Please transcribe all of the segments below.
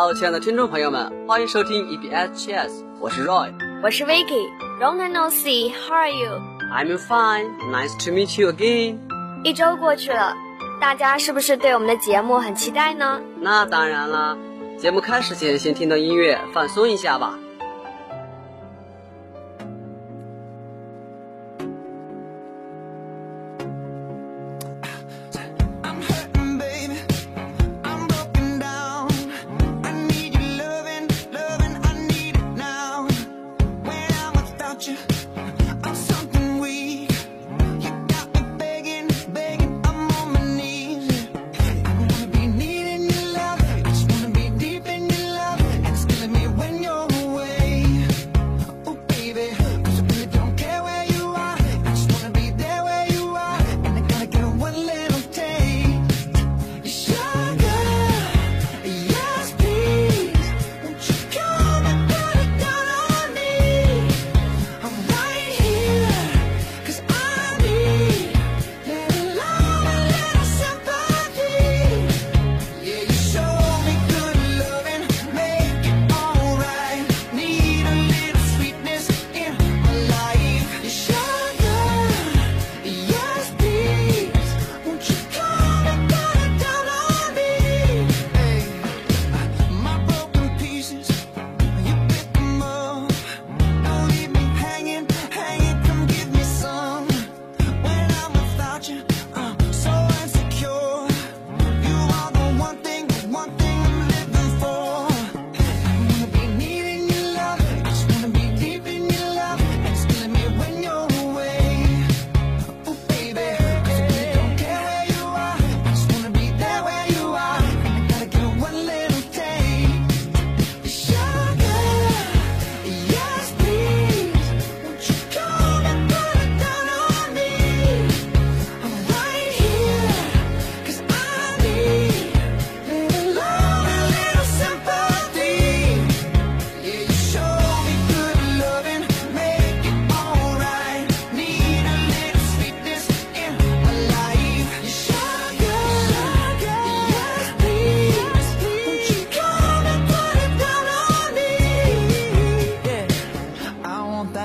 Hello，亲爱的听众朋友们，欢迎收听 EBSCS，我是 Roy，我是 Vicky，Long time no see，How are you？I'm fine，Nice to meet you again。一周过去了，大家是不是对我们的节目很期待呢？那当然啦，节目开始前先听段音乐，放松一下吧。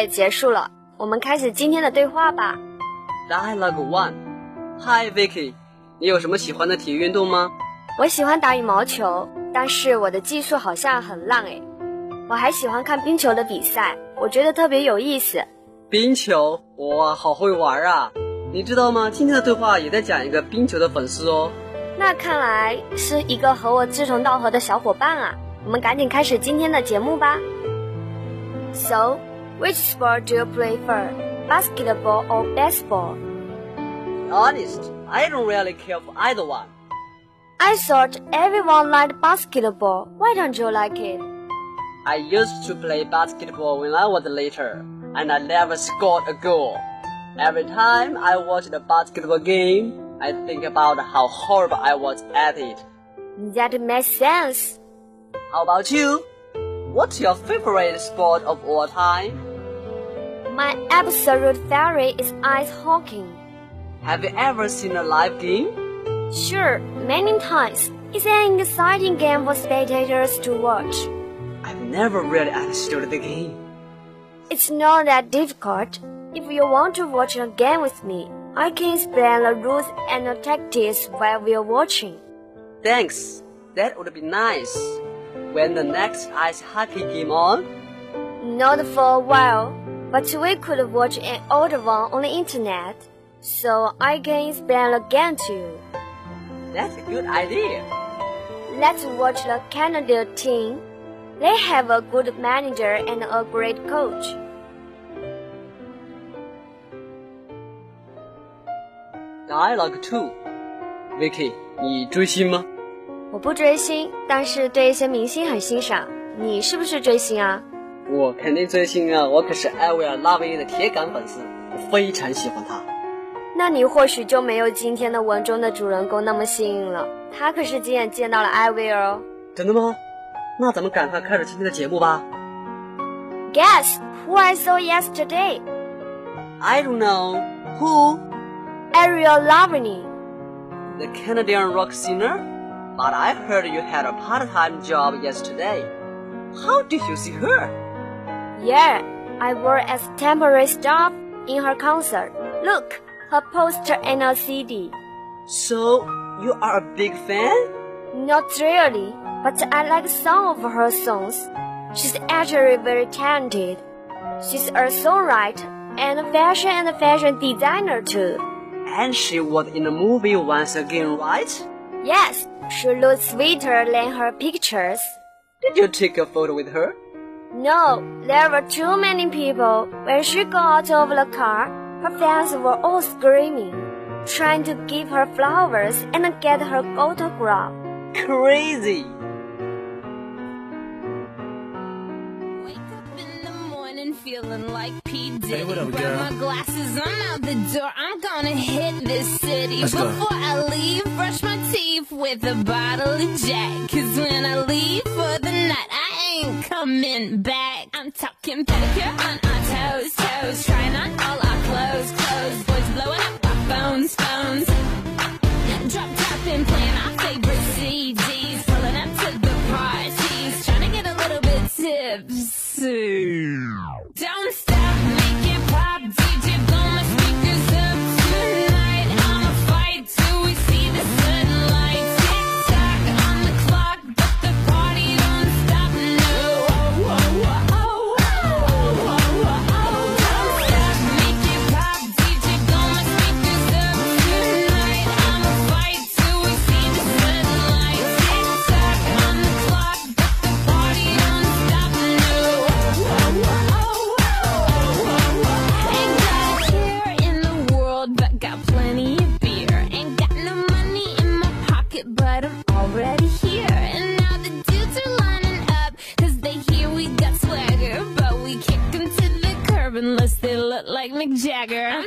Dialogue 结束了，我们开始今天的对话吧。Dialogue One，Hi Vicky，你有什么喜欢的体育运动吗？我喜欢打羽毛球，但是我的技术好像很烂诶。我还喜欢看冰球的比赛，我觉得特别有意思。冰球，哇，好会玩啊！你知道吗？今天的对话也在讲一个冰球的粉丝哦。那看来是一个和我志同道合的小伙伴啊！我们赶紧开始今天的节目吧。So。Which sport do you prefer, basketball or baseball? Honest, I don't really care for either one. I thought everyone liked basketball. Why don't you like it? I used to play basketball when I was little, and I never scored a goal. Every time I watch a basketball game, I think about how horrible I was at it. That makes sense. How about you? What's your favorite sport of all time? My absolute favorite is ice hockey. Have you ever seen a live game? Sure, many times. It's an exciting game for spectators to watch. I've never really understood the game. It's not that difficult. If you want to watch a game with me, I can explain the rules and the tactics while we're watching. Thanks. That would be nice. When the next ice hockey game on? Not for a while, but we could watch an older one on the internet, so I can explain the game to you. That's a good idea. Let's watch the Canada team. They have a good manager and a great coach. Dialogue two. Vicky，你追星吗？我不追星，但是对一些明星很欣赏。你是不是追星啊？ 我肯定追星啊！我可是艾薇儿拉维的铁杆粉丝，我非常喜欢他。那你或许就没有今天的文中的主人公那么幸运了，他可是亲眼见到了艾薇儿哦。真的吗？那咱们赶快开始今天的节目吧。Guess who I saw yesterday? I don't know. Who? Avril Lavigne. The Canadian rock singer? But I heard you had a part-time job yesterday. How did you see her? Yeah, I work as temporary staff in her concert. Look, her poster and a CD. So you are a big fan? Not really, but I like some of her songs. She's actually very talented. She's a songwriter and a fashion and fashion designer too. And she was in the movie once again, right? Yes, she looks sweeter than her pictures. Did you take a photo with her? No, there were too many people. When she got out of the car, her fans were all screaming, trying to give her flowers and get her autograph. Crazy! Wake up in the morning feeling like P. Diddy. Hey, what up, Grab girl? my glasses, I'm out the door. I'm gonna hit this city. Let's go. I leave, brush my teeth with a bottle of Jack. Cause when I leave for the night, I ain't coming back. I'm talking pedicure on our toes, toes. Trying on all our clothes, clothes. Boys blowing up our phones, phones. Drop top and playing our favorite CDs. Pulling up to the parties. Trying to get a little bit tipsy.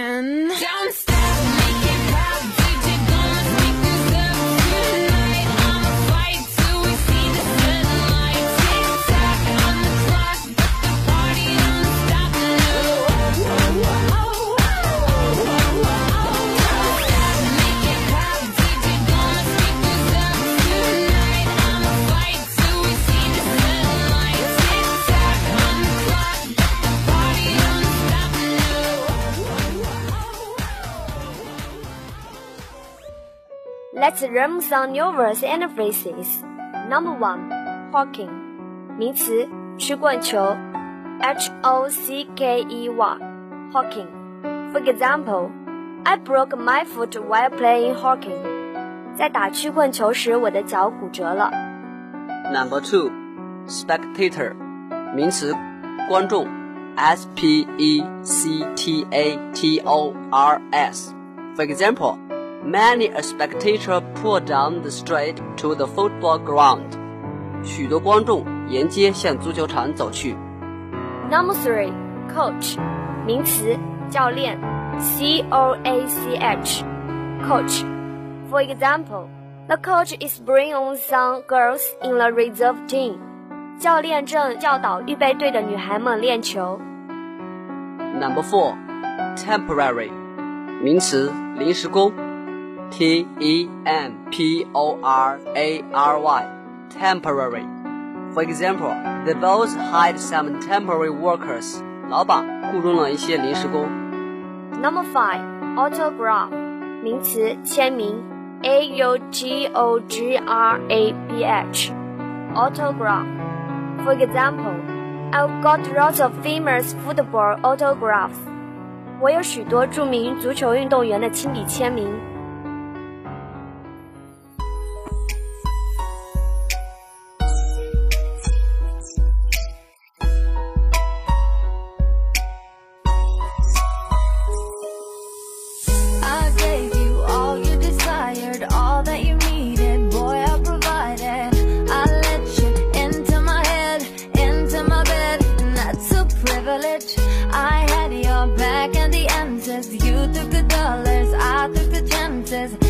again. Don't Let's learn some new words and phrases. Number one, hockey，名词，曲棍球，H O C K E hockey. For example, I broke my foot while playing hockey. 在打曲棍球时，我的脚骨折了。Number two, spectator，名词，观众，S S p e c t a t o r s. For example. many a spectator poured down the street to the football ground。许多观众沿街向足球场走去。 Number three, coach，名词，教练，C O A C H，coach。For example, the coach is bringing on some girls in the reserve team。教练正教导预备队的女孩们练球。 Number four, temporary，名词，临时工 ，T E M P O R A R Y，temporary。For example, the boss hired some temporary workers。老板雇佣了一些临时工。 Number five, autograph，名词，签名，A U G O G R A B H，autograph。For example, I've got lots of famous football autographs。我有许多着名足球运动员的亲笔签名。 The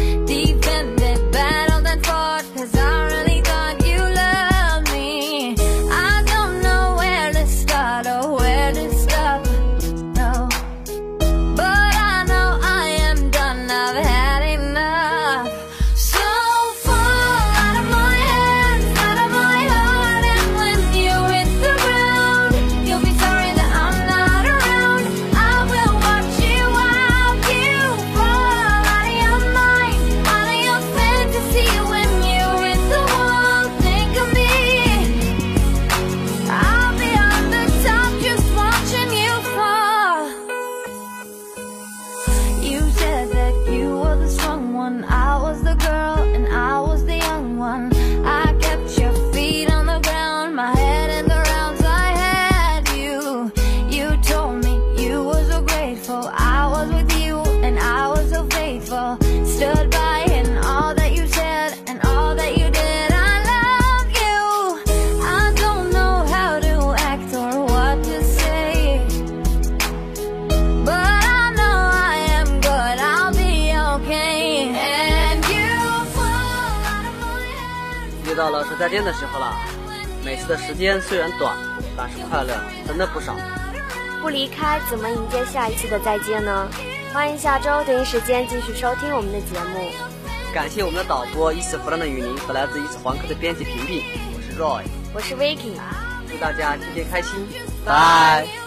再见的时候了。每次的时间虽然短，但是快乐真的不少。不离开，怎么迎接下一次的再见呢？欢迎下周同一时间继续收听我们的节目。感谢我们的导播伊斯弗兰的雨林和来自一次环科的编辑平平，我是 Roy，我是 Vicky。祝大家天天开心，拜。